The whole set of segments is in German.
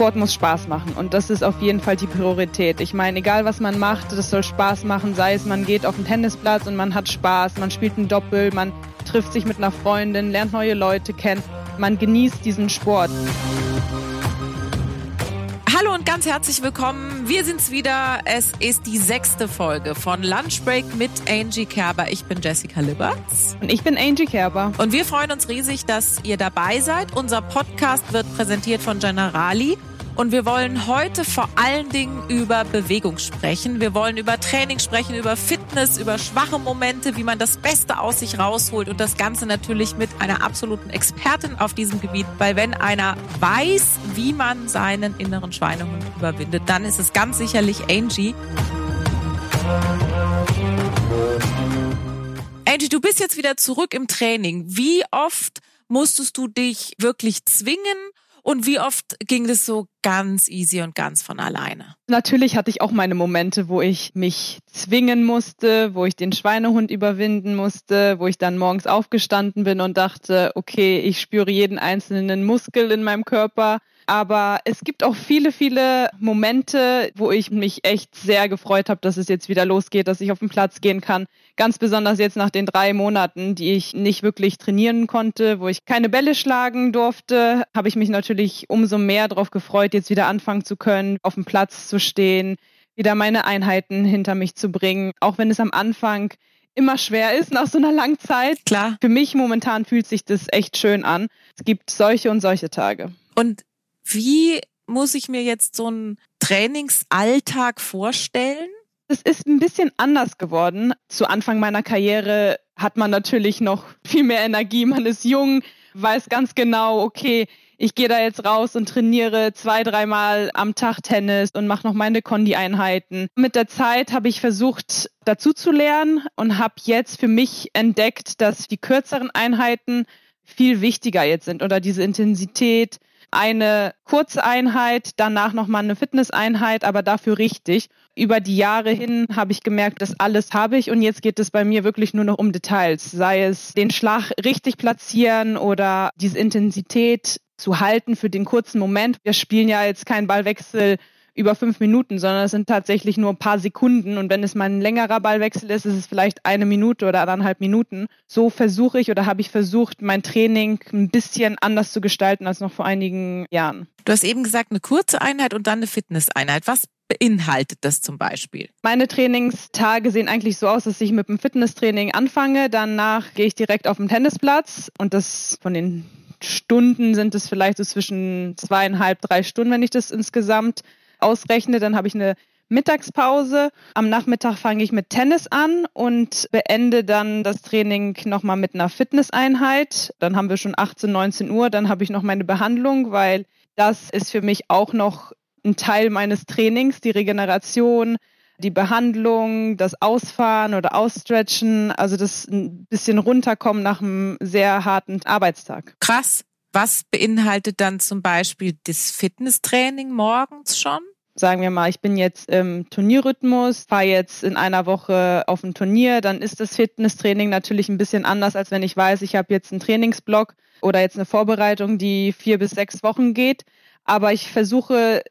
Sport muss Spaß machen und das ist auf jeden Fall die Priorität. Ich meine, egal was man macht, das soll Spaß machen, sei es man geht auf den Tennisplatz und man hat Spaß, man spielt ein Doppel, man trifft sich mit einer Freundin, lernt neue Leute kennen, man genießt diesen Sport. Hallo und ganz herzlich willkommen. Wir sind's wieder. Es ist die sechste Folge von Lunchbreak mit Angie Kerber. Ich bin Jessica Liberts. Und ich bin Angie Kerber. Und wir freuen uns riesig, dass ihr dabei seid. Unser Podcast wird präsentiert von Generali. Und wir wollen heute vor allen Dingen über Bewegung sprechen. Wir wollen über Training sprechen, über Fitness, über schwache Momente, wie man das Beste aus sich rausholt und das Ganze natürlich mit einer absoluten Expertin auf diesem Gebiet. Weil wenn einer weiß, wie man seinen inneren Schweinehund überwindet, dann ist es ganz sicherlich Angie. Angie, du bist jetzt wieder zurück im Training. Wie oft musstest du dich wirklich zwingen? Und wie oft ging das so ganz easy und ganz von alleine? Natürlich hatte ich auch meine Momente, wo ich mich zwingen musste, wo ich den Schweinehund überwinden musste, wo ich dann morgens aufgestanden bin und dachte, okay, ich spüre jeden einzelnen Muskel in meinem Körper. Aber es gibt auch viele, viele Momente, wo ich mich echt sehr gefreut habe, dass es jetzt wieder losgeht, dass ich auf den Platz gehen kann. Ganz besonders jetzt nach den drei Monaten, die ich nicht wirklich trainieren konnte, wo ich keine Bälle schlagen durfte, habe ich mich natürlich umso mehr darauf gefreut, jetzt wieder anfangen zu können, auf dem Platz zu stehen, wieder meine Einheiten hinter mich zu bringen. Auch wenn es am Anfang immer schwer ist nach so einer langen Zeit. Klar. Für mich momentan fühlt sich das echt schön an. Es gibt solche und solche Tage. Und wie muss ich mir jetzt so einen Trainingsalltag vorstellen? Es ist ein bisschen anders geworden. Zu Anfang meiner Karriere hat man natürlich noch viel mehr Energie. Man ist jung, weiß ganz genau, okay, ich gehe da jetzt raus und trainiere zwei, dreimal am Tag Tennis und mache noch meine Kondi-Einheiten. Mit der Zeit habe ich versucht, dazu zu lernen und habe jetzt für mich entdeckt, dass die kürzeren Einheiten viel wichtiger jetzt sind oder diese Intensität, eine Kurzeinheit, danach nochmal eine Fitnesseinheit, aber dafür richtig. Über die Jahre hin habe ich gemerkt, das alles habe ich und jetzt geht es bei mir wirklich nur noch um Details, sei es den Schlag richtig platzieren oder diese Intensität zu halten für den kurzen Moment. Wir spielen ja jetzt keinen Ballwechsel über fünf Minuten, sondern es sind tatsächlich nur ein paar Sekunden. Und wenn es mal ein längerer Ballwechsel ist, ist es vielleicht eine Minute oder anderthalb Minuten. So versuche ich oder habe ich versucht, mein Training ein bisschen anders zu gestalten als noch vor einigen Jahren. Du hast eben gesagt, eine kurze Einheit und dann eine Fitnesseinheit. Was beinhaltet das zum Beispiel? Meine Trainingstage sehen eigentlich so aus, dass ich mit dem Fitnesstraining anfange. Danach gehe ich direkt auf den Tennisplatz und das von den Stunden sind es vielleicht so zwischen zweieinhalb, drei Stunden, wenn ich das insgesamt ausrechne, dann habe ich eine Mittagspause. Am Nachmittag fange ich mit Tennis an und beende dann das Training nochmal mit einer Fitnesseinheit. Dann haben wir schon 18, 19 Uhr. Dann habe ich noch meine Behandlung, weil das ist für mich auch noch ein Teil meines Trainings, die Regeneration, die Behandlung, das Ausfahren oder Ausstretchen, also das ein bisschen runterkommen nach einem sehr harten Arbeitstag. Krass. Was beinhaltet dann zum Beispiel das Fitnesstraining morgens schon? Sagen wir mal, ich bin jetzt im Turnierrhythmus, fahre jetzt in einer Woche auf ein Turnier, dann ist das Fitnesstraining natürlich ein bisschen anders, als wenn ich weiß, ich habe jetzt einen Trainingsblock oder jetzt eine Vorbereitung, die vier bis sechs Wochen geht. Aber ich versuche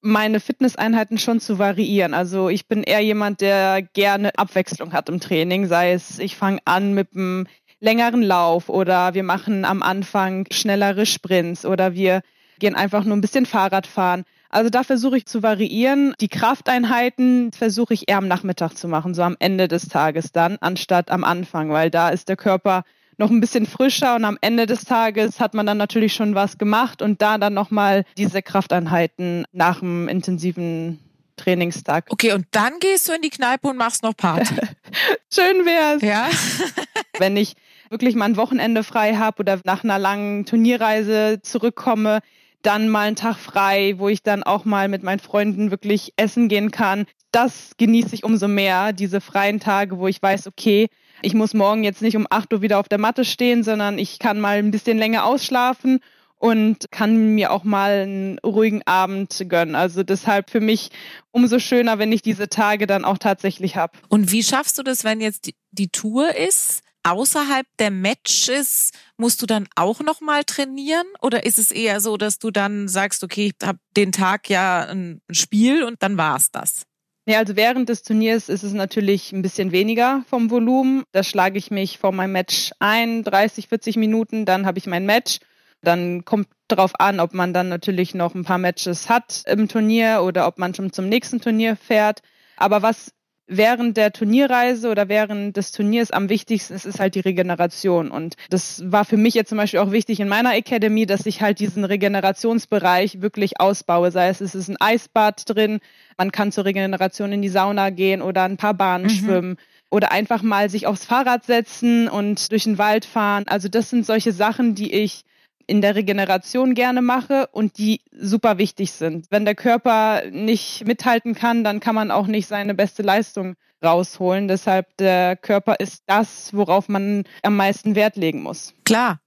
meine Fitnesseinheiten schon zu variieren. Also ich bin eher jemand, der gerne Abwechslung hat im Training, sei es ich fange an mit einem längeren Lauf oder wir machen am Anfang schnellere Sprints oder wir gehen einfach nur ein bisschen Fahrrad fahren. Also da versuche ich zu variieren. Die Krafteinheiten versuche ich eher am Nachmittag zu machen, so am Ende des Tages dann, anstatt am Anfang, weil da ist der Körper noch ein bisschen frischer und am Ende des Tages hat man dann natürlich schon was gemacht und da dann nochmal diese Krafteinheiten nach dem intensiven Trainingstag. Okay, und dann gehst du in die Kneipe und machst noch Party. Schön wär's. Ja. Wenn ich wirklich mal ein Wochenende frei habe oder nach einer langen Turnierreise zurückkomme, dann mal einen Tag frei, wo ich dann auch mal mit meinen Freunden wirklich essen gehen kann. Das genieße ich umso mehr, diese freien Tage, wo ich weiß, okay, ich muss morgen jetzt nicht um 8 Uhr wieder auf der Matte stehen, sondern ich kann mal ein bisschen länger ausschlafen und kann mir auch mal einen ruhigen Abend gönnen. Also deshalb für mich umso schöner, wenn ich diese Tage dann auch tatsächlich habe. Und wie schaffst du das, wenn jetzt die, Tour ist? außerhalb der Matches musst du dann auch noch mal trainieren oder ist es eher so, dass du dann sagst, okay, ich habe den Tag ja ein Spiel und dann war's das? Ja, also während des Turniers ist es natürlich ein bisschen weniger vom Volumen. Da schlage ich mich vor meinem Match ein, 30, 40 Minuten, dann habe ich mein Match. Dann kommt darauf an, ob man dann natürlich noch ein paar Matches hat im Turnier oder ob man schon zum nächsten Turnier fährt. Aber was während der Turnierreise oder während des Turniers am wichtigsten ist, ist halt die Regeneration. Und das war für mich jetzt zum Beispiel auch wichtig in meiner Academy, dass ich halt diesen Regenerationsbereich wirklich ausbaue. Sei es, es ist ein Eisbad drin, man kann zur Regeneration in die Sauna gehen oder ein paar Bahnen mhm. schwimmen oder einfach mal sich aufs Fahrrad setzen und durch den Wald fahren. Also das sind solche Sachen, die ich in der Regeneration gerne mache und die super wichtig sind. Wenn der Körper nicht mithalten kann, dann kann man auch nicht seine beste Leistung rausholen. Deshalb der Körper ist das, worauf man am meisten Wert legen muss. Klar,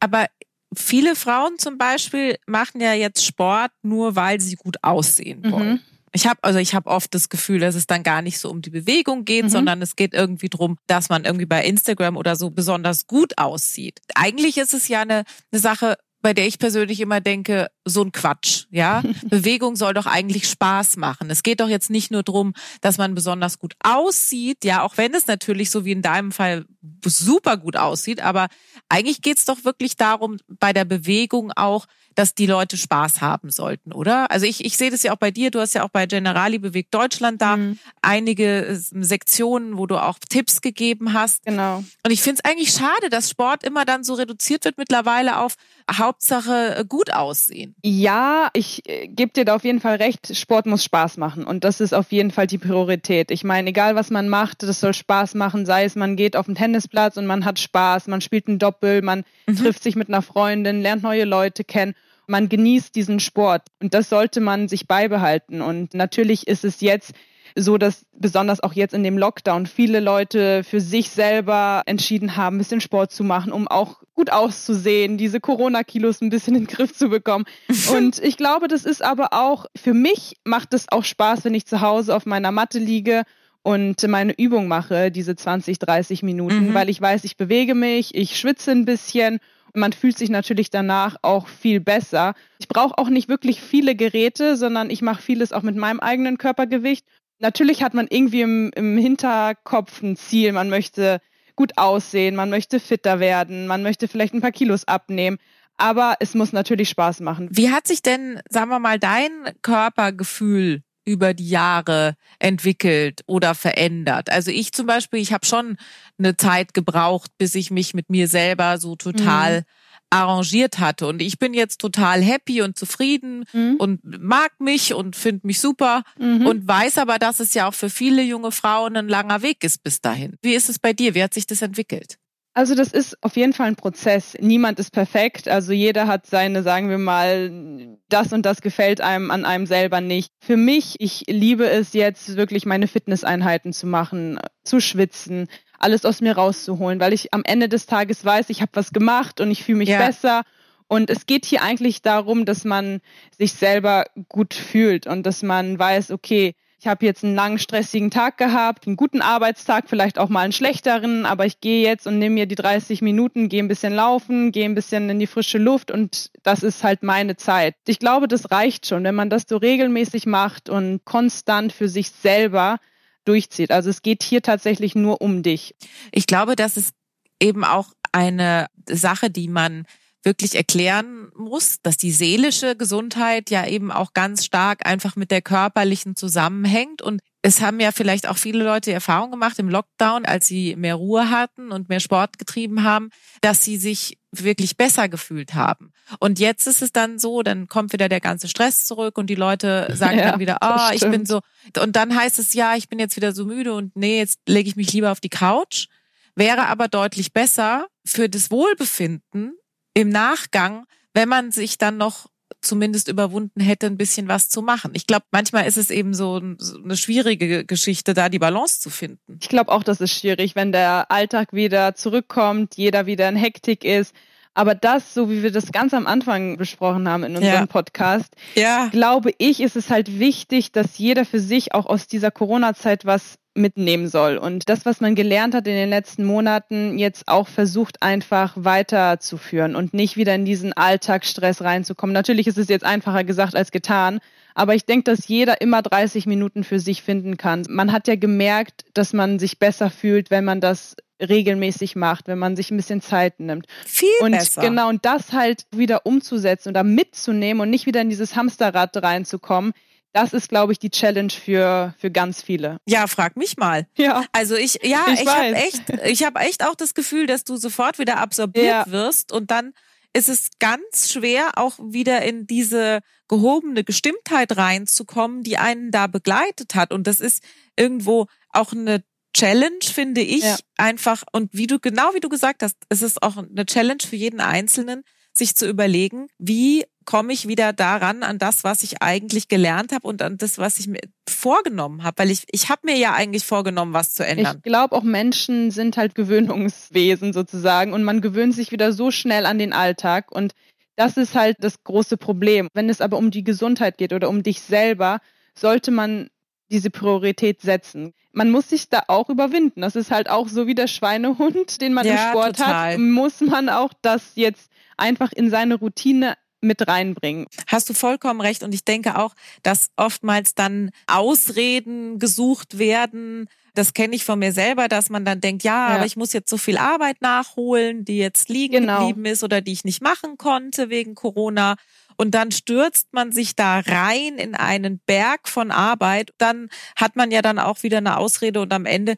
aber viele Frauen zum Beispiel machen ja jetzt Sport nur, weil sie gut aussehen wollen. Mhm. Ich habe also ich habe oft das Gefühl, dass es dann gar nicht so um die Bewegung geht, mhm. sondern es geht irgendwie drum, dass man irgendwie bei Instagram oder so besonders gut aussieht. Eigentlich ist es ja eine, eine Sache, bei der ich persönlich immer denke, so ein Quatsch, ja. Bewegung soll doch eigentlich Spaß machen. Es geht doch jetzt nicht nur drum, dass man besonders gut aussieht, ja, auch wenn es natürlich so wie in deinem Fall super gut aussieht, aber eigentlich geht's doch wirklich darum, bei der Bewegung auch, dass die Leute Spaß haben sollten, oder? Also ich, ich sehe das ja auch bei dir, du hast ja auch bei Generali bewegt Deutschland da mhm. einige äh, Sektionen, wo du auch Tipps gegeben hast. Genau. Und ich finde es eigentlich schade, dass Sport immer dann so reduziert wird mittlerweile auf Hauptsache äh, gut aussehen. Ja, ich äh, gebe dir da auf jeden Fall recht, Sport muss Spaß machen und das ist auf jeden Fall die Priorität. Ich meine, egal was man macht, das soll Spaß machen, sei es man geht auf den Tennisplatz und man hat Spaß, man spielt ein Doppel, man mhm. trifft sich mit einer Freundin, lernt neue Leute kennen man genießt diesen Sport und das sollte man sich beibehalten. Und natürlich ist es jetzt so, dass besonders auch jetzt in dem Lockdown viele Leute für sich selber entschieden haben, ein bisschen Sport zu machen, um auch gut auszusehen, diese Corona-Kilos ein bisschen in den Griff zu bekommen. Und ich glaube, das ist aber auch, für mich macht es auch Spaß, wenn ich zu Hause auf meiner Matte liege und meine Übung mache, diese 20, 30 Minuten, mhm. weil ich weiß, ich bewege mich, ich schwitze ein bisschen man fühlt sich natürlich danach auch viel besser. Ich brauche auch nicht wirklich viele Geräte, sondern ich mache vieles auch mit meinem eigenen Körpergewicht. Natürlich hat man irgendwie im, im Hinterkopf ein Ziel. Man möchte gut aussehen, man möchte fitter werden, man möchte vielleicht ein paar Kilos abnehmen. Aber es muss natürlich Spaß machen. Wie hat sich denn, sagen wir mal, dein Körpergefühl über die Jahre entwickelt oder verändert? Also ich zum Beispiel, ich habe schon eine Zeit gebraucht, bis ich mich mit mir selber so total mhm. arrangiert hatte. Und ich bin jetzt total happy und zufrieden mhm. und mag mich und finde mich super mhm. und weiß aber, dass es ja auch für viele junge Frauen ein langer Weg ist bis dahin. Wie ist es bei dir? Wie hat sich das entwickelt? Also das ist auf jeden Fall ein Prozess. Niemand ist perfekt. Also jeder hat seine, sagen wir mal, das und das gefällt einem an einem selber nicht. Für mich, ich liebe es jetzt wirklich meine Fitnesseinheiten zu machen, zu schwitzen, alles aus mir rauszuholen, weil ich am Ende des Tages weiß, ich habe was gemacht und ich fühle mich ja. besser. Und es geht hier eigentlich darum, dass man sich selber gut fühlt und dass man weiß, okay, ich habe jetzt einen langen, stressigen Tag gehabt, einen guten Arbeitstag, vielleicht auch mal einen schlechteren, aber ich gehe jetzt und nehme mir die 30 Minuten, gehe ein bisschen laufen, gehe ein bisschen in die frische Luft und das ist halt meine Zeit. Ich glaube, das reicht schon, wenn man das so regelmäßig macht und konstant für sich selber durchzieht. Also es geht hier tatsächlich nur um dich. Ich glaube, das ist eben auch eine Sache, die man wirklich erklären muss, dass die seelische Gesundheit ja eben auch ganz stark einfach mit der körperlichen zusammenhängt. Und es haben ja vielleicht auch viele Leute Erfahrung gemacht im Lockdown, als sie mehr Ruhe hatten und mehr Sport getrieben haben, dass sie sich wirklich besser gefühlt haben. Und jetzt ist es dann so, dann kommt wieder der ganze Stress zurück und die Leute sagen ja, dann wieder, oh, ich bin so. Und dann heißt es, ja, ich bin jetzt wieder so müde und nee, jetzt lege ich mich lieber auf die Couch. Wäre aber deutlich besser für das Wohlbefinden im Nachgang, wenn man sich dann noch zumindest überwunden hätte, ein bisschen was zu machen. Ich glaube, manchmal ist es eben so, eine schwierige Geschichte, da die Balance zu finden. Ich glaube auch, das ist schwierig, wenn der Alltag wieder zurückkommt, jeder wieder in Hektik ist. Aber das, so wie wir das ganz am Anfang besprochen haben in unserem ja. Podcast, ja. glaube ich, ist es halt wichtig, dass jeder für sich auch aus dieser Corona-Zeit was mitnehmen soll. Und das, was man gelernt hat in den letzten Monaten, jetzt auch versucht einfach weiterzuführen und nicht wieder in diesen Alltagsstress reinzukommen. Natürlich ist es jetzt einfacher gesagt als getan, aber ich denke, dass jeder immer 30 Minuten für sich finden kann. Man hat ja gemerkt, dass man sich besser fühlt, wenn man das regelmäßig macht, wenn man sich ein bisschen Zeit nimmt. Viel und besser. genau, und das halt wieder umzusetzen oder mitzunehmen und nicht wieder in dieses Hamsterrad reinzukommen. Das ist, glaube ich, die Challenge für, für ganz viele. Ja, frag mich mal. Ja. Also ich, ja, ich, ich habe echt, ich habe echt auch das Gefühl, dass du sofort wieder absorbiert ja. wirst und dann ist es ganz schwer, auch wieder in diese gehobene Gestimmtheit reinzukommen, die einen da begleitet hat. Und das ist irgendwo auch eine Challenge, finde ich, ja. einfach. Und wie du, genau wie du gesagt hast, es ist auch eine Challenge für jeden Einzelnen, sich zu überlegen, wie komme ich wieder daran an das, was ich eigentlich gelernt habe und an das, was ich mir vorgenommen habe, weil ich ich habe mir ja eigentlich vorgenommen, was zu ändern. Ich glaube, auch Menschen sind halt Gewöhnungswesen sozusagen und man gewöhnt sich wieder so schnell an den Alltag und das ist halt das große Problem. Wenn es aber um die Gesundheit geht oder um dich selber, sollte man diese Priorität setzen. Man muss sich da auch überwinden. Das ist halt auch so wie der Schweinehund, den man ja, im Sport total. hat, muss man auch das jetzt einfach in seine Routine mit reinbringen. Hast du vollkommen recht. Und ich denke auch, dass oftmals dann Ausreden gesucht werden. Das kenne ich von mir selber, dass man dann denkt, ja, ja, aber ich muss jetzt so viel Arbeit nachholen, die jetzt liegen genau. geblieben ist oder die ich nicht machen konnte wegen Corona. Und dann stürzt man sich da rein in einen Berg von Arbeit. Dann hat man ja dann auch wieder eine Ausrede und am Ende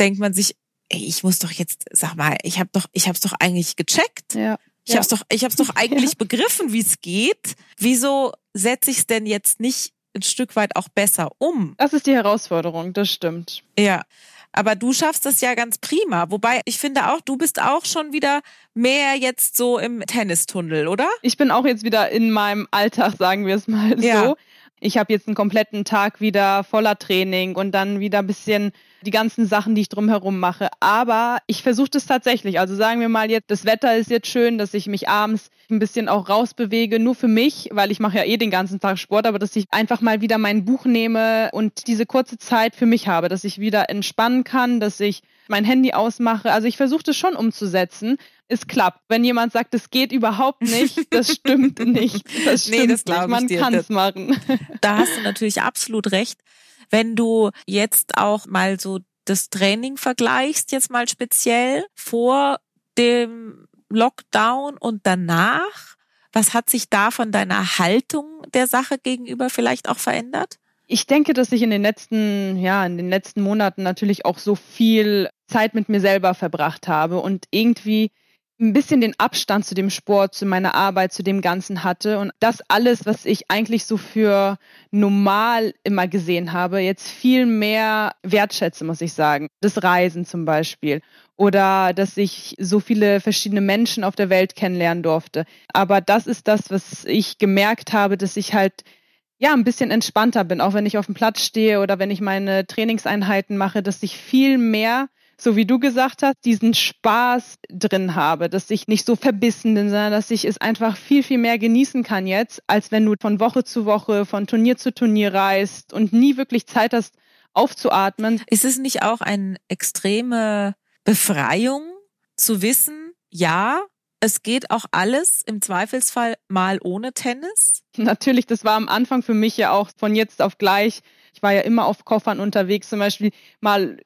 denkt man sich, ey, ich muss doch jetzt, sag mal, ich habe doch, ich habe es doch eigentlich gecheckt. Ja. Ich ja. habe es doch, ich habe doch eigentlich ja. begriffen, wie es geht. Wieso setze ich es denn jetzt nicht ein Stück weit auch besser um? Das ist die Herausforderung, das stimmt. Ja. Aber du schaffst das ja ganz prima. Wobei ich finde auch, du bist auch schon wieder mehr jetzt so im Tennistunnel, oder? Ich bin auch jetzt wieder in meinem Alltag, sagen wir es mal ja. so. Ich habe jetzt einen kompletten Tag wieder voller Training und dann wieder ein bisschen die ganzen Sachen, die ich drumherum mache. Aber ich versuche das tatsächlich. Also sagen wir mal jetzt, das Wetter ist jetzt schön, dass ich mich abends ein bisschen auch rausbewege, nur für mich, weil ich mache ja eh den ganzen Tag Sport, aber dass ich einfach mal wieder mein Buch nehme und diese kurze Zeit für mich habe, dass ich wieder entspannen kann, dass ich mein Handy ausmache. Also ich versuche das schon umzusetzen. Es klappt. Wenn jemand sagt, es geht überhaupt nicht, das stimmt nicht. Das stimmt nee, das nicht. Man kann es machen. Da hast du natürlich absolut recht. Wenn du jetzt auch mal so das Training vergleichst, jetzt mal speziell vor dem Lockdown und danach, was hat sich da von deiner Haltung der Sache gegenüber vielleicht auch verändert? Ich denke, dass ich in den letzten, ja, in den letzten Monaten natürlich auch so viel Zeit mit mir selber verbracht habe und irgendwie ein bisschen den Abstand zu dem Sport, zu meiner Arbeit, zu dem Ganzen hatte und das alles, was ich eigentlich so für normal immer gesehen habe, jetzt viel mehr wertschätze, muss ich sagen. Das Reisen zum Beispiel oder dass ich so viele verschiedene Menschen auf der Welt kennenlernen durfte. Aber das ist das, was ich gemerkt habe, dass ich halt ja, ein bisschen entspannter bin, auch wenn ich auf dem Platz stehe oder wenn ich meine Trainingseinheiten mache, dass ich viel mehr so wie du gesagt hast, diesen Spaß drin habe, dass ich nicht so verbissen bin, sondern dass ich es einfach viel, viel mehr genießen kann jetzt, als wenn du von Woche zu Woche, von Turnier zu Turnier reist und nie wirklich Zeit hast, aufzuatmen. Ist es nicht auch eine extreme Befreiung zu wissen, ja, es geht auch alles im Zweifelsfall mal ohne Tennis? Natürlich, das war am Anfang für mich ja auch von jetzt auf gleich ich war ja immer auf Koffern unterwegs, zum Beispiel mal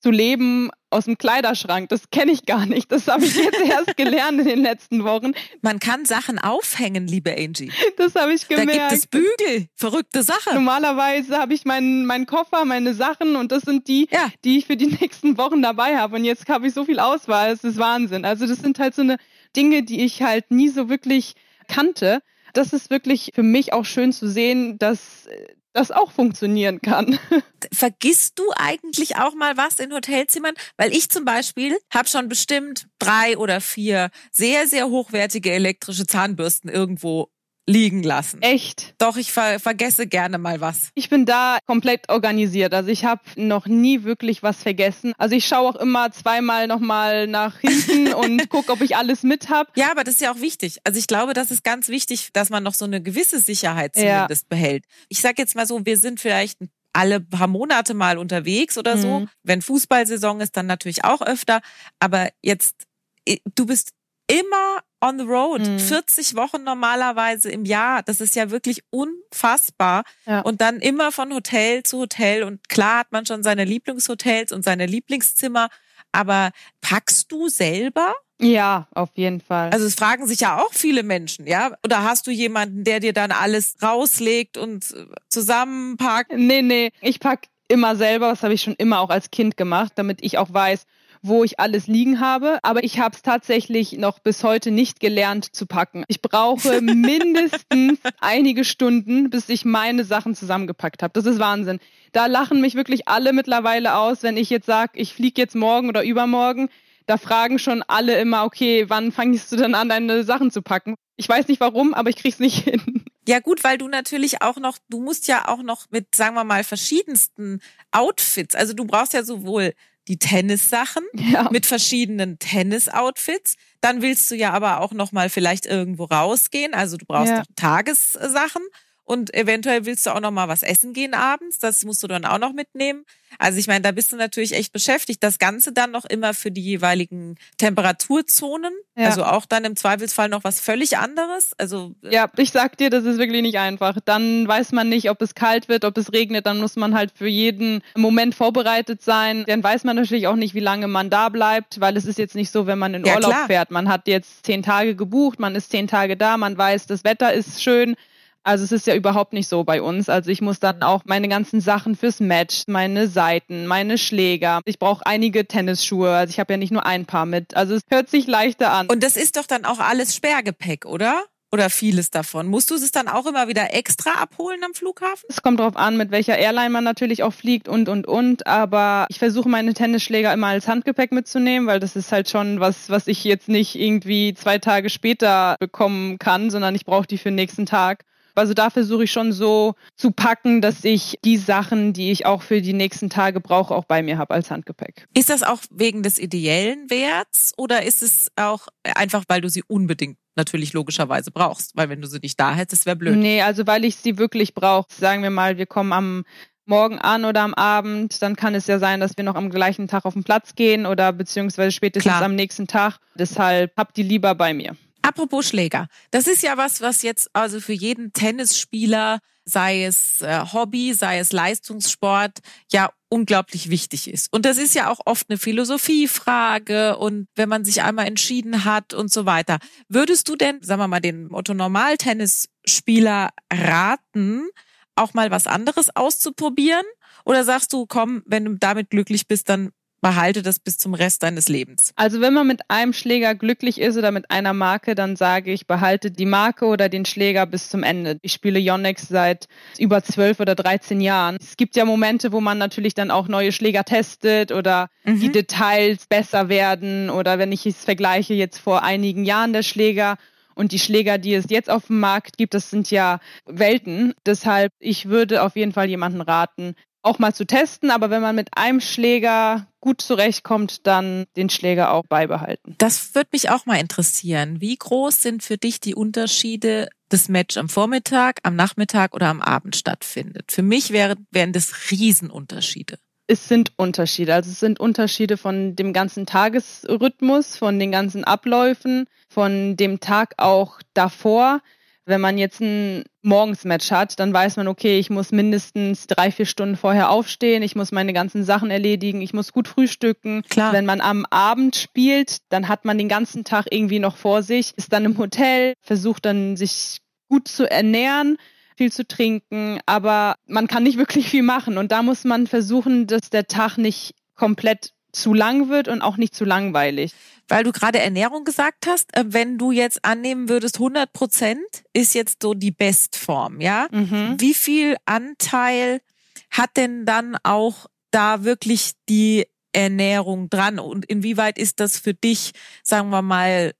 zu leben aus dem Kleiderschrank. Das kenne ich gar nicht. Das habe ich jetzt erst gelernt in den letzten Wochen. Man kann Sachen aufhängen, liebe Angie. Das habe ich gemerkt. Da gibt es Bügel. Verrückte Sache. Normalerweise habe ich meinen, meinen Koffer, meine Sachen und das sind die, ja. die ich für die nächsten Wochen dabei habe. Und jetzt habe ich so viel Auswahl. Es ist Wahnsinn. Also das sind halt so eine Dinge, die ich halt nie so wirklich kannte. Das ist wirklich für mich auch schön zu sehen, dass das auch funktionieren kann. Vergisst du eigentlich auch mal was in Hotelzimmern? Weil ich zum Beispiel habe schon bestimmt drei oder vier sehr, sehr hochwertige elektrische Zahnbürsten irgendwo liegen lassen. Echt? Doch, ich ver vergesse gerne mal was. Ich bin da komplett organisiert. Also ich habe noch nie wirklich was vergessen. Also ich schaue auch immer zweimal nochmal nach hinten und gucke, ob ich alles mit habe. Ja, aber das ist ja auch wichtig. Also ich glaube, das ist ganz wichtig, dass man noch so eine gewisse Sicherheit zumindest ja. behält. Ich sage jetzt mal so, wir sind vielleicht alle paar Monate mal unterwegs oder so. Mhm. Wenn Fußballsaison ist, dann natürlich auch öfter. Aber jetzt, du bist immer on the road. Mhm. 40 Wochen normalerweise im Jahr. Das ist ja wirklich unfassbar. Ja. Und dann immer von Hotel zu Hotel. Und klar hat man schon seine Lieblingshotels und seine Lieblingszimmer. Aber packst du selber? Ja, auf jeden Fall. Also es fragen sich ja auch viele Menschen, ja? Oder hast du jemanden, der dir dann alles rauslegt und zusammenpackt? Nee, nee, ich pack immer selber, das habe ich schon immer auch als Kind gemacht, damit ich auch weiß, wo ich alles liegen habe. Aber ich habe es tatsächlich noch bis heute nicht gelernt zu packen. Ich brauche mindestens einige Stunden, bis ich meine Sachen zusammengepackt habe. Das ist Wahnsinn. Da lachen mich wirklich alle mittlerweile aus, wenn ich jetzt sage, ich fliege jetzt morgen oder übermorgen. Da fragen schon alle immer, okay, wann fangst du denn an, deine Sachen zu packen? Ich weiß nicht warum, aber ich krieg's nicht hin. Ja gut, weil du natürlich auch noch, du musst ja auch noch mit, sagen wir mal, verschiedensten Outfits. Also du brauchst ja sowohl die Tennissachen ja. mit verschiedenen Tennis-Outfits. Dann willst du ja aber auch noch mal vielleicht irgendwo rausgehen. Also du brauchst ja. Tagessachen und eventuell willst du auch noch mal was essen gehen abends. Das musst du dann auch noch mitnehmen. Also ich meine, da bist du natürlich echt beschäftigt. Das Ganze dann noch immer für die jeweiligen Temperaturzonen. Ja. Also auch dann im Zweifelsfall noch was völlig anderes. Also äh, ja, ich sag dir, das ist wirklich nicht einfach. Dann weiß man nicht, ob es kalt wird, ob es regnet. Dann muss man halt für jeden Moment vorbereitet sein. Dann weiß man natürlich auch nicht, wie lange man da bleibt, weil es ist jetzt nicht so, wenn man in ja, Urlaub klar. fährt. Man hat jetzt zehn Tage gebucht, man ist zehn Tage da, man weiß, das Wetter ist schön also es ist ja überhaupt nicht so bei uns. Also ich muss dann auch meine ganzen Sachen fürs Match, meine Seiten, meine Schläger. Ich brauche einige Tennisschuhe. Also ich habe ja nicht nur ein Paar mit. Also es hört sich leichter an. Und das ist doch dann auch alles Sperrgepäck, oder? Oder vieles davon. Musst du es dann auch immer wieder extra abholen am Flughafen? Es kommt darauf an, mit welcher Airline man natürlich auch fliegt und, und, und. Aber ich versuche meine Tennisschläger immer als Handgepäck mitzunehmen, weil das ist halt schon was, was ich jetzt nicht irgendwie zwei Tage später bekommen kann, sondern ich brauche die für den nächsten Tag. Also da versuche ich schon so zu packen, dass ich die Sachen, die ich auch für die nächsten Tage brauche, auch bei mir habe als Handgepäck. Ist das auch wegen des ideellen Werts oder ist es auch einfach, weil du sie unbedingt natürlich logischerweise brauchst? Weil wenn du sie nicht da hättest, wäre blöd. Nee, also weil ich sie wirklich brauche. Sagen wir mal, wir kommen am morgen an oder am Abend, dann kann es ja sein, dass wir noch am gleichen Tag auf den Platz gehen oder beziehungsweise spätestens Klar. am nächsten Tag. Deshalb habt die lieber bei mir. Apropos Schläger. Das ist ja was, was jetzt also für jeden Tennisspieler, sei es äh, Hobby, sei es Leistungssport, ja unglaublich wichtig ist. Und das ist ja auch oft eine Philosophiefrage und wenn man sich einmal entschieden hat und so weiter. Würdest du denn, sagen wir mal, den Otto Normal-Tennisspieler raten, auch mal was anderes auszuprobieren? Oder sagst du, komm, wenn du damit glücklich bist, dann behalte das bis zum Rest deines Lebens? Also wenn man mit einem Schläger glücklich ist oder mit einer Marke, dann sage ich, behalte die Marke oder den Schläger bis zum Ende. Ich spiele Yonex seit über zwölf oder dreizehn Jahren. Es gibt ja Momente, wo man natürlich dann auch neue Schläger testet oder mhm. die Details besser werden oder wenn ich es vergleiche jetzt vor einigen Jahren der Schläger und die Schläger, die es jetzt auf dem Markt gibt, das sind ja Welten. Deshalb, ich würde auf jeden Fall jemanden raten, auch mal zu testen, aber wenn man mit einem Schläger gut zurechtkommt, dann den Schläger auch beibehalten. Das würde mich auch mal interessieren. Wie groß sind für dich die Unterschiede, das Match am Vormittag, am Nachmittag oder am Abend stattfindet? Für mich wären, wären das Riesenunterschiede. Es sind Unterschiede. Also es sind Unterschiede von dem ganzen Tagesrhythmus, von den ganzen Abläufen, von dem Tag auch davor. Wenn man jetzt ein Morgensmatch hat, dann weiß man, okay, ich muss mindestens drei, vier Stunden vorher aufstehen, ich muss meine ganzen Sachen erledigen, ich muss gut frühstücken. Klar. Wenn man am Abend spielt, dann hat man den ganzen Tag irgendwie noch vor sich, ist dann im Hotel, versucht dann sich gut zu ernähren, viel zu trinken, aber man kann nicht wirklich viel machen. Und da muss man versuchen, dass der Tag nicht komplett zu lang wird und auch nicht zu langweilig. Weil du gerade Ernährung gesagt hast, äh, wenn du jetzt annehmen würdest, 100 Prozent ist jetzt so die Bestform, ja? Mhm. Wie viel Anteil hat denn dann auch da wirklich die Ernährung dran und inwieweit ist das für dich, sagen wir mal,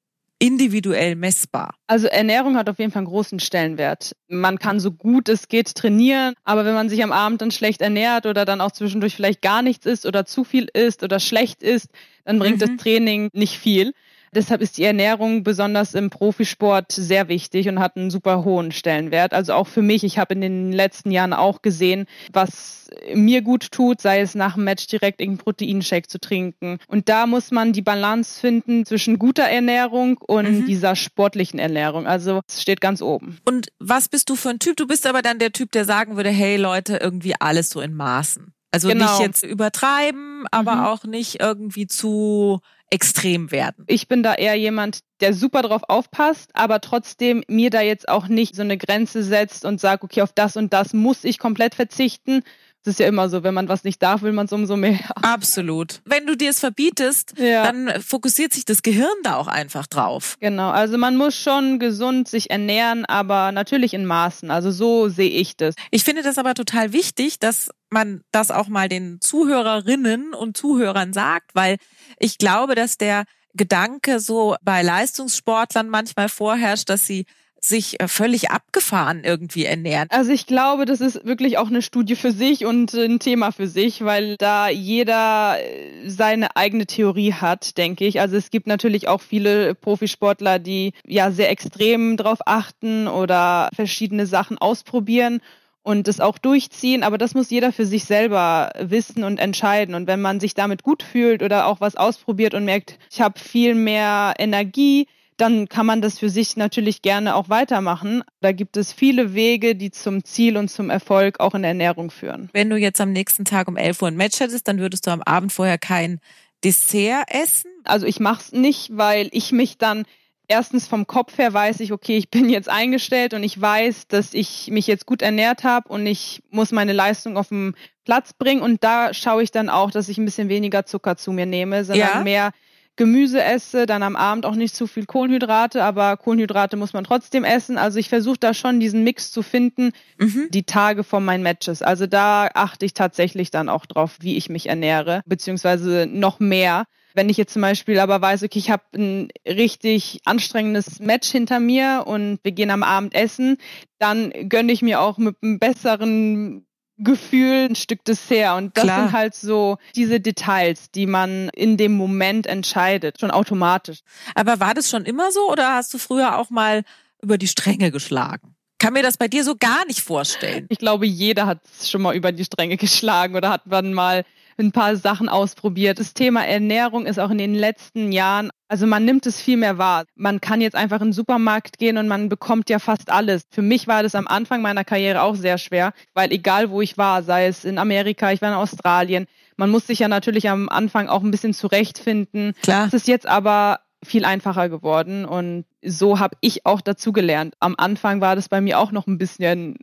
individuell messbar? Also Ernährung hat auf jeden Fall einen großen Stellenwert. Man kann so gut es geht trainieren, aber wenn man sich am Abend dann schlecht ernährt oder dann auch zwischendurch vielleicht gar nichts isst oder zu viel isst oder schlecht isst, dann bringt mhm. das Training nicht viel. Deshalb ist die Ernährung besonders im Profisport sehr wichtig und hat einen super hohen Stellenwert. Also auch für mich, ich habe in den letzten Jahren auch gesehen, was mir gut tut, sei es nach dem Match direkt irgendeinen Proteinshake zu trinken. Und da muss man die Balance finden zwischen guter Ernährung und mhm. dieser sportlichen Ernährung. Also es steht ganz oben. Und was bist du für ein Typ? Du bist aber dann der Typ, der sagen würde, hey Leute, irgendwie alles so in Maßen. Also genau. nicht jetzt übertreiben, aber mhm. auch nicht irgendwie zu extrem werden. Ich bin da eher jemand, der super drauf aufpasst, aber trotzdem mir da jetzt auch nicht so eine Grenze setzt und sagt, okay, auf das und das muss ich komplett verzichten, das ist ja immer so, wenn man was nicht darf, will man es umso mehr. Absolut. Wenn du dir es verbietest, ja. dann fokussiert sich das Gehirn da auch einfach drauf. Genau, also man muss schon gesund sich ernähren, aber natürlich in Maßen. Also so sehe ich das. Ich finde das aber total wichtig, dass man das auch mal den Zuhörerinnen und Zuhörern sagt, weil ich glaube, dass der Gedanke so bei Leistungssportlern manchmal vorherrscht, dass sie sich äh, völlig abgefahren irgendwie ernähren. Also ich glaube, das ist wirklich auch eine Studie für sich und ein Thema für sich, weil da jeder äh, seine eigene Theorie hat, denke ich. Also es gibt natürlich auch viele Profisportler, die ja sehr extrem drauf achten oder verschiedene Sachen ausprobieren und es auch durchziehen, aber das muss jeder für sich selber wissen und entscheiden. Und wenn man sich damit gut fühlt oder auch was ausprobiert und merkt, ich habe viel mehr Energie, dann kann man das für sich natürlich gerne auch weitermachen. Da gibt es viele Wege, die zum Ziel und zum Erfolg auch in der Ernährung führen. Wenn du jetzt am nächsten Tag um 11 Uhr ein Match hättest, dann würdest du am Abend vorher kein Dessert essen? Also ich mache es nicht, weil ich mich dann erstens vom Kopf her weiß ich, okay, ich bin jetzt eingestellt und ich weiß, dass ich mich jetzt gut ernährt habe und ich muss meine Leistung auf den Platz bringen und da schaue ich dann auch, dass ich ein bisschen weniger Zucker zu mir nehme, sondern ja. mehr Gemüse esse, dann am Abend auch nicht zu viel Kohlenhydrate, aber Kohlenhydrate muss man trotzdem essen. Also ich versuche da schon diesen Mix zu finden, mhm. die Tage vor meinen Matches. Also da achte ich tatsächlich dann auch drauf, wie ich mich ernähre, beziehungsweise noch mehr. Wenn ich jetzt zum Beispiel aber weiß, okay, ich habe ein richtig anstrengendes Match hinter mir und wir gehen am Abend essen, dann gönne ich mir auch mit einem besseren Gefühl ein Stück Dessert. Und das Klar. sind halt so diese Details, die man in dem Moment entscheidet, schon automatisch. Aber war das schon immer so oder hast du früher auch mal über die Stränge geschlagen? Kann mir das bei dir so gar nicht vorstellen. Ich glaube, jeder hat schon mal über die Stränge geschlagen oder hat man mal ein paar Sachen ausprobiert. Das Thema Ernährung ist auch in den letzten Jahren, also man nimmt es viel mehr wahr. Man kann jetzt einfach in den Supermarkt gehen und man bekommt ja fast alles. Für mich war das am Anfang meiner Karriere auch sehr schwer, weil egal wo ich war, sei es in Amerika, ich war in Australien, man muss sich ja natürlich am Anfang auch ein bisschen zurechtfinden. Klar. Es ist jetzt aber viel einfacher geworden und so habe ich auch dazu gelernt. Am Anfang war das bei mir auch noch ein bisschen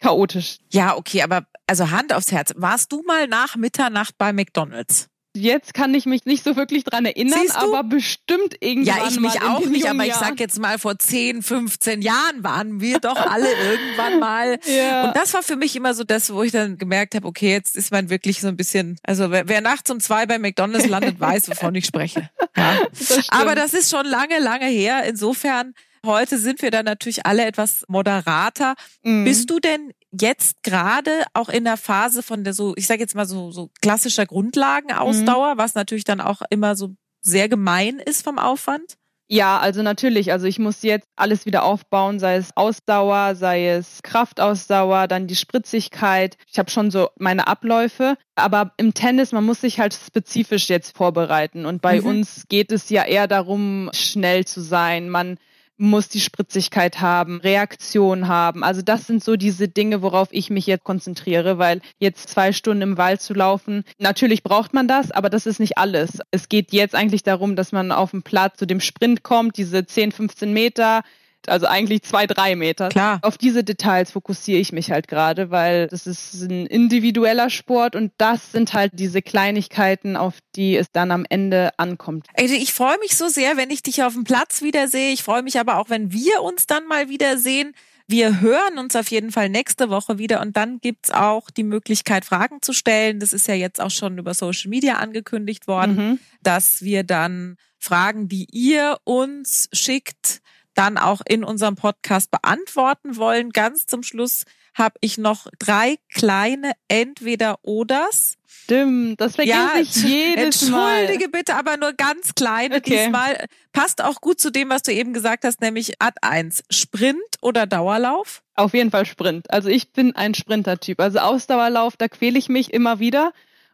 chaotisch. Ja, okay, aber also Hand aufs Herz, warst du mal nach Mitternacht bei McDonald's? Jetzt kann ich mich nicht so wirklich dran erinnern, aber bestimmt irgendwann. Ja, ich mich auch nicht, aber ich sag jetzt mal, vor 10, 15 Jahren waren wir doch alle irgendwann mal. Ja. Und das war für mich immer so das, wo ich dann gemerkt habe, okay, jetzt ist man wirklich so ein bisschen, also wer, wer nachts um zwei bei McDonalds landet, weiß, wovon ich spreche. Ja. Das aber das ist schon lange, lange her. Insofern Heute sind wir dann natürlich alle etwas moderater. Mhm. Bist du denn jetzt gerade auch in der Phase von der so, ich sage jetzt mal so, so klassischer Grundlagenausdauer, mhm. was natürlich dann auch immer so sehr gemein ist vom Aufwand? Ja, also natürlich. Also ich muss jetzt alles wieder aufbauen, sei es Ausdauer, sei es Kraftausdauer, dann die Spritzigkeit. Ich habe schon so meine Abläufe. Aber im Tennis, man muss sich halt spezifisch jetzt vorbereiten. Und bei mhm. uns geht es ja eher darum, schnell zu sein. Man muss die Spritzigkeit haben, Reaktion haben. Also das sind so diese Dinge, worauf ich mich jetzt konzentriere, weil jetzt zwei Stunden im Wald zu laufen, natürlich braucht man das, aber das ist nicht alles. Es geht jetzt eigentlich darum, dass man auf dem Platz zu dem Sprint kommt, diese 10, 15 Meter, also eigentlich zwei, drei Meter. Klar. Auf diese Details fokussiere ich mich halt gerade, weil das ist ein individueller Sport und das sind halt diese Kleinigkeiten, auf die es dann am Ende ankommt. Also ich freue mich so sehr, wenn ich dich auf dem Platz wiedersehe. Ich freue mich aber auch, wenn wir uns dann mal wiedersehen. Wir hören uns auf jeden Fall nächste Woche wieder und dann gibt's auch die Möglichkeit, Fragen zu stellen. Das ist ja jetzt auch schon über Social Media angekündigt worden, mhm. dass wir dann Fragen, die ihr uns schickt, dann auch in unserem Podcast beantworten wollen. Ganz zum Schluss habe ich noch drei kleine Entweder-Oders. Stimmt, das vergesse ja, ich jedes Mal. Entschuldige bitte, aber nur ganz kleine okay. diesmal. Passt auch gut zu dem, was du eben gesagt hast, nämlich Ad 1. Sprint oder Dauerlauf? Auf jeden Fall Sprint. Also ich bin ein Sprinter-Typ. Also Ausdauerlauf, da quäle ich mich immer wieder.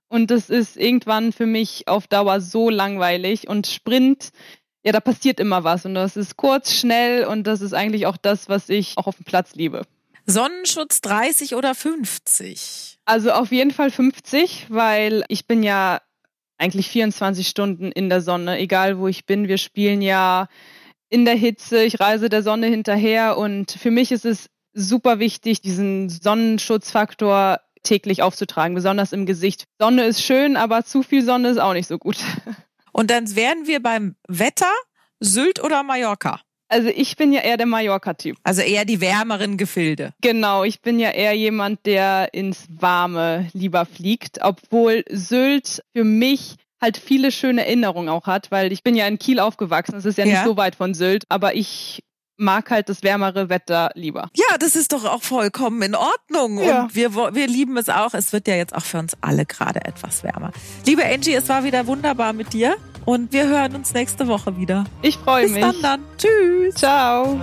Und das ist irgendwann für mich auf Dauer so langweilig. Und Sprint, ja, da passiert immer was. Und das ist kurz, schnell und das ist eigentlich auch das, was ich auch auf dem Platz liebe. Sonnenschutz 30 oder 50? Also auf jeden Fall 50, weil ich bin ja eigentlich 24 Stunden in der Sonne, egal wo ich bin. Wir spielen ja in der Hitze, ich reise der Sonne hinterher und für mich ist es super wichtig, diesen Sonnenschutzfaktor täglich aufzutragen, besonders im Gesicht. Sonne ist schön, aber zu viel Sonne ist auch nicht so gut. Und dann wären wir beim Wetter, Sylt oder Mallorca? Also ich bin ja eher der Mallorca-Typ. Also eher die wärmeren Gefilde. Genau, ich bin ja eher jemand, der ins Warme lieber fliegt, obwohl Sylt für mich halt viele schöne Erinnerungen auch hat, weil ich bin ja in Kiel aufgewachsen, es ist ja nicht ja. so weit von Sylt, aber ich mag halt das wärmere Wetter lieber. Ja, das ist doch auch vollkommen in Ordnung. Ja. Und wir, wir lieben es auch. Es wird ja jetzt auch für uns alle gerade etwas wärmer. Liebe Angie, es war wieder wunderbar mit dir. Und wir hören uns nächste Woche wieder. Ich freue mich. Bis dann dann. Tschüss. Ciao.